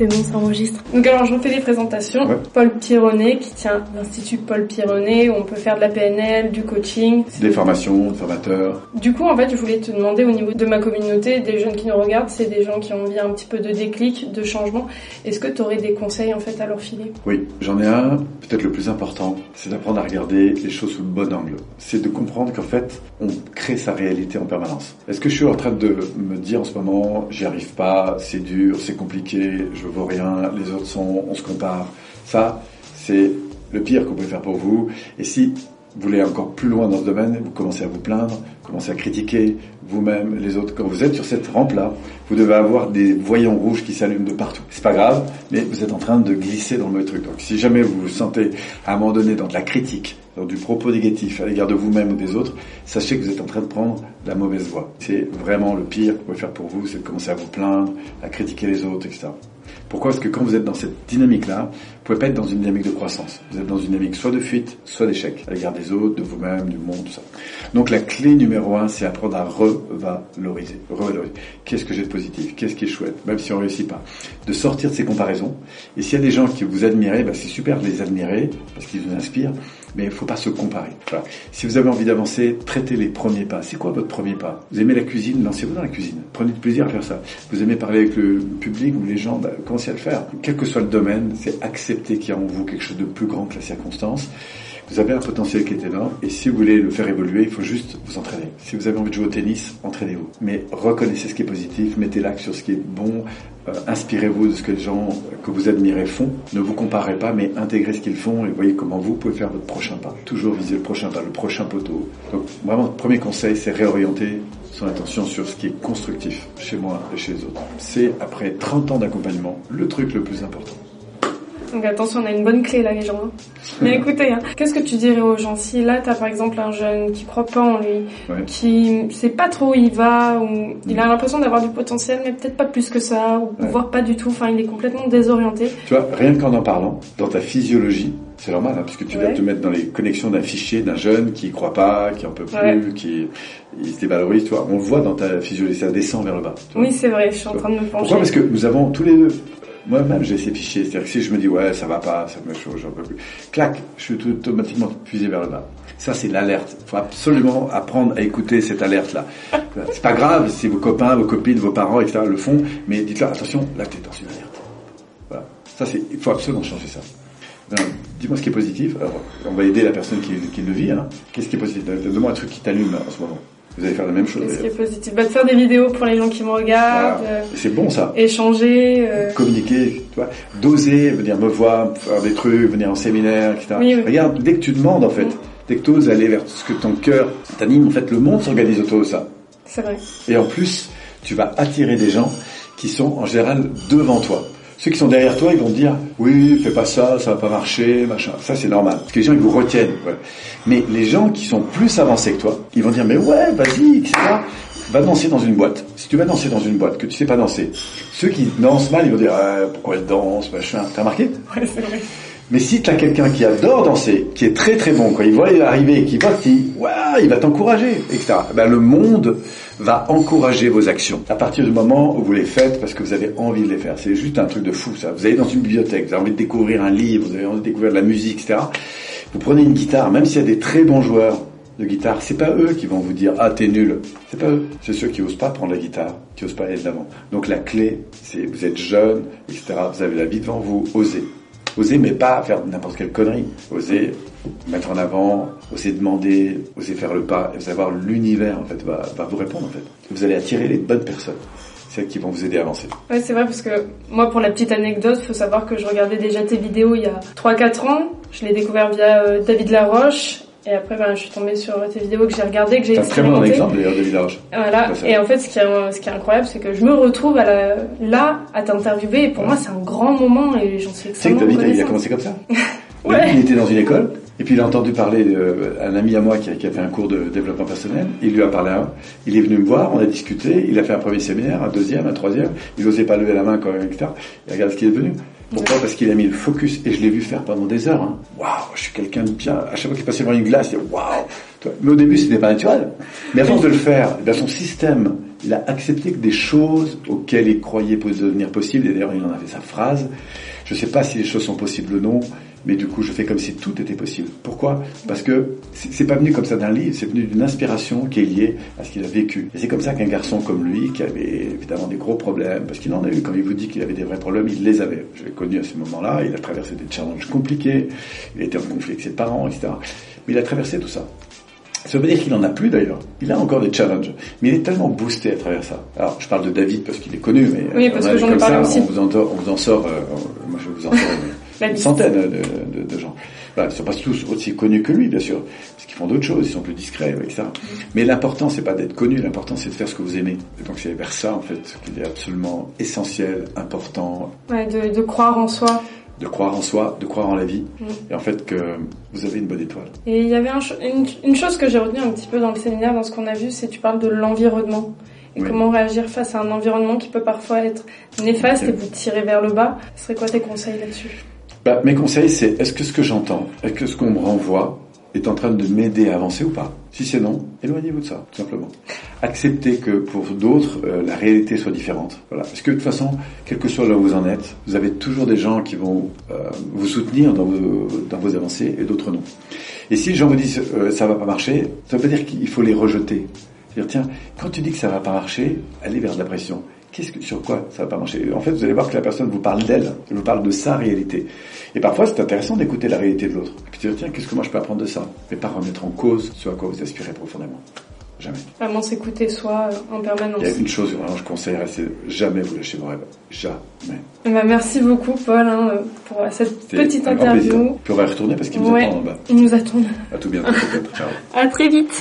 C'est bon, ça enregistre. Donc alors je refais les présentations. Ouais. Paul Pironnet qui tient l'Institut Paul Pironnet où on peut faire de la PNL, du coaching. Des formations, des formateurs. Du coup en fait je voulais te demander au niveau de ma communauté, des jeunes qui nous regardent, c'est des gens qui ont envie un petit peu de déclic, de changement. Est-ce que tu aurais des conseils en fait à leur filer? Oui, j'en ai un, peut-être le plus important, c'est d'apprendre à regarder les choses sous le bon angle. C'est de comprendre qu'en fait, on crée sa réalité en permanence. Est-ce que je suis en train de me dire en ce moment, j'y arrive pas, c'est dur, c'est compliqué, je vaux rien, les autres sont, on se compare. Ça, c'est le pire qu'on peut faire pour vous. Et si vous voulez encore plus loin dans ce domaine, vous commencez à vous plaindre, commencez à critiquer vous-même, les autres. Quand vous êtes sur cette rampe-là, vous devez avoir des voyants rouges qui s'allument de partout. C'est pas grave, mais vous êtes en train de glisser dans le mauvais truc. Donc si jamais vous vous sentez à un moment donné dans de la critique, dans du propos négatif à l'égard de vous-même ou des autres, sachez que vous êtes en train de prendre la mauvaise voie. C'est vraiment le pire vous pouvez faire pour vous, c'est de commencer à vous plaindre, à critiquer les autres, etc. Pourquoi Parce que quand vous êtes dans cette dynamique-là, vous pouvez pas être dans une dynamique de croissance? Vous êtes dans une dynamique soit de fuite, soit d'échec, à l'égard des autres, de vous-même, du monde, tout ça. Donc la clé numéro un, c'est apprendre à revaloriser. Revaloriser. Qu'est-ce que j'ai de positif? Qu'est-ce qui est chouette? Même si on réussit pas. De sortir de ces comparaisons. Et s'il y a des gens qui vous admirez, bah, c'est super de les admirer, parce qu'ils vous inspirent, mais il faut pas se comparer. Voilà. Si vous avez envie d'avancer, traitez les premiers pas. C'est quoi votre premier pas? Vous aimez la cuisine? Lancez-vous dans la cuisine. Prenez du plaisir à faire ça. Vous aimez parler avec le public ou les gens bah, Commencez à le faire. Quel que soit le domaine, c'est accepter qu'il y a en vous quelque chose de plus grand que la circonstance. Vous avez un potentiel qui est énorme et si vous voulez le faire évoluer, il faut juste vous entraîner. Si vous avez envie de jouer au tennis, entraînez-vous. Mais reconnaissez ce qui est positif, mettez l'accent sur ce qui est bon, euh, inspirez-vous de ce que les gens que vous admirez font. Ne vous comparez pas, mais intégrez ce qu'ils font et voyez comment vous pouvez faire votre prochain pas. Toujours viser le prochain pas, le prochain poteau. Donc vraiment, le premier conseil, c'est réorienter son attention sur ce qui est constructif chez moi et chez les autres. C'est après 30 ans d'accompagnement le truc le plus important. Donc attention, on a une bonne clé là les gens. hein. Mais écoutez, hein, qu'est-ce que tu dirais aux gens si là t'as par exemple un jeune qui croit pas en lui, Ouais. qui sait pas trop où il va, ou il a l'impression d'avoir du potentiel mais peut-être pas plus que ça, ou Ouais. voire pas du tout, enfin il est complètement désorienté. Tu vois, rien qu'en en parlant, dans ta physiologie, c'est normal, hein, puisque tu Ouais. dois te mettre dans les connexions d'un fichier d'un jeune qui y croit pas, qui en peut plus, Ouais. qui il se dévalorise, tu vois. On le voit dans ta physiologie, ça descend vers le bas. Oui c'est vrai, je suis en train de me pencher. Pourquoi? Parce que nous avons tous les deux, moi-même j'ai ces fichiers, c'est-à-dire que si je me dis ouais ça va pas, ça me chaud, j'en peux plus, clac, je suis automatiquement fusé vers le bas. Ça c'est l'alerte. Il faut absolument apprendre à écouter cette alerte-là. C'est pas grave si vos copains, vos copines, vos parents, etc. le font, mais dites-leur attention, là t'es dans une alerte. Voilà. Ça c'est, il faut absolument changer ça. Dis-moi ce qui est positif. Alors, on va aider la personne qui, qui le vit. Hein. Qu'est-ce qui est positif? Donne-moi un truc qui t'allume en ce moment. Vous allez faire la même chose. Qu'est-ce qui est positif? Bah, De faire des vidéos pour les gens qui me regardent, Voilà. euh, C'est bon ça. échanger. euh, communiquer, tu vois, d'oser venir me voir, faire des trucs, venir en séminaire, etc. Oui, oui. Regarde, dès que tu demandes en fait, dès que tu oses aller vers ce que ton cœur t'anime, en fait, le monde s'organise autour de ça. C'est vrai. Et en plus, tu vas attirer des gens qui sont en général devant toi. Ceux qui sont derrière toi, ils vont te dire oui, fais pas ça, ça va pas marcher, machin. Ça c'est normal, parce que les gens ils vous retiennent. Mais les gens qui sont plus avancés que toi, ils vont dire mais ouais, vas-y, etc. Va danser dans une boîte. Si tu vas danser dans une boîte que tu sais pas danser, ceux qui dansent mal, ils vont dire pourquoi elle danse, machin. T'as remarqué? Ouais, c'est vrai. Mais si tu as quelqu'un qui adore danser, qui est très très bon, quand il voit arriver, qui voit qu'il ouais, il va t'encourager, etc. Ben, le monde va encourager vos actions. À partir du moment où vous les faites parce que vous avez envie de les faire. C'est juste un truc de fou ça. Vous allez dans une bibliothèque, vous avez envie de découvrir un livre, vous avez envie de découvrir de la musique, etc. Vous prenez une guitare, même s'il y a des très bons joueurs de guitare, c'est pas eux qui vont vous dire ah t'es nul. C'est pas eux. C'est ceux qui osent pas prendre la guitare, qui osent pas aller de l'avant. Donc la clé, c'est vous êtes jeune, etc. Vous avez la vie devant vous, osez. Osez, mais pas faire n'importe quelle connerie. Osez mettre en avant, osez demander, osez faire le pas. Et vous allez voir l'univers en fait va, va vous répondre en fait. Vous allez attirer les bonnes personnes, celles qui vont vous aider à avancer. Ouais, c'est vrai parce que moi, pour la petite anecdote, faut savoir que je regardais déjà tes vidéos il y a 3-4 ans. Je l'ai découvert via euh, David Laroche. Et après, ben, je suis tombée sur tes vidéos que j'ai regardées, que j'ai un très bon expérimentées. exemple d'ailleurs de Village. Voilà. Et en fait, ce qui est, ce qui est incroyable, c'est que je me retrouve à la, là à t'interviewer. Et pour moi, c'est un grand moment et j'en suis Tu sais que extrêmement David, il a commencé comme ça. Ouais. Il était dans une école, et puis il a entendu parler d'un ami à moi qui a, qui a fait un cours de développement personnel. Il lui a parlé un. Il est venu me voir, on a discuté. Il a fait un premier séminaire, un deuxième, un troisième. Il n'osait pas lever la main quand même, etc. Et regarde ce qu'il est devenu. Pourquoi? Parce qu'il a mis le focus, et je l'ai vu faire pendant des heures. hein. Waouh, je suis quelqu'un de bien. À chaque fois qu'il passait devant une glace, il dit waouh. Mais au début, c'était pas naturel. Mais à force de le faire, eh bien, son système Il a accepté que des choses auxquelles il croyait pouvaient devenir possibles, et d'ailleurs il en avait sa phrase, je ne sais pas si les choses sont possibles ou non, mais du coup je fais comme si tout était possible. Pourquoi? Parce que c'est pas venu comme ça d'un livre, c'est venu d'une inspiration qui est liée à ce qu'il a vécu. Et c'est comme ça qu'un garçon comme lui, qui avait évidemment des gros problèmes, parce qu'il en a eu, quand il vous dit qu'il avait des vrais problèmes, il les avait. Je l'ai connu à ce moment-là, il a traversé des challenges compliqués, il était en conflit avec ses parents, etc. Mais il a traversé tout ça. Ça veut dire qu'il en a plus d'ailleurs. Il a encore des challenges, mais il est tellement boosté à travers ça. Alors, je parle de David parce qu'il est connu, mais oui, parce que j'en ai parlé aussi. On vous en, on vous en sort, euh, moi je vous en sors une centaine de, de, de gens. Voilà, ils sont pas tous aussi connus que lui, bien sûr, parce qu'ils font d'autres choses, ils sont plus discrets, etc. Mais l'important, c'est pas d'être connu, l'important, c'est de faire ce que vous aimez. Et donc, c'est vers ça, en fait, qu'il est absolument essentiel, important. Ouais, de, de croire en soi de croire en soi, de croire en la vie, mm. et en fait que vous avez une bonne étoile. Et il y avait un, une, une, chose que j'ai retenue un petit peu dans le séminaire, dans ce qu'on a vu, c'est tu parles de l'environnement. Et comment réagir face à un environnement qui peut parfois être néfaste et vous tirer vers le bas. Ce serait quoi tes conseils là-dessus? Bah, Mes conseils, c'est est-ce que ce que j'entends, est-ce que ce qu'on me renvoie est en train de m'aider à avancer ou pas? Si c'est non, éloignez-vous de ça, tout simplement. Acceptez que pour d'autres, euh, la réalité soit différente. Voilà. Parce que de toute façon, quel que soit là où vous en êtes, vous avez toujours des gens qui vont euh, vous soutenir dans vos, dans vos avancées et d'autres non. Et si les gens vous disent euh, ça va pas marcher, ça veut pas dire qu'il faut les rejeter. C'est-à-dire, tiens, quand tu dis que ça va pas marcher, allez vers de la pression. Qu'est-ce que, sur quoi ça va pas marcher? En fait, vous allez voir que la personne vous parle d'elle, elle vous parle de sa réalité. Et parfois, c'est intéressant d'écouter la réalité de l'autre. Et puis dire, tiens, qu'est-ce que moi je peux apprendre de ça? Mais pas remettre en cause ce à quoi vous aspirez profondément. Jamais. Vraiment s'écouter soi euh, en permanence. Il y a une chose vraiment je conseillerais, c'est jamais vous lâcher vos rêves. Jamais. Ben, merci beaucoup Paul hein, pour cette petite interview. Puis on va retourner parce qu'il nous attend en bas. Il nous attend. À tout bientôt. Ciao. À très vite.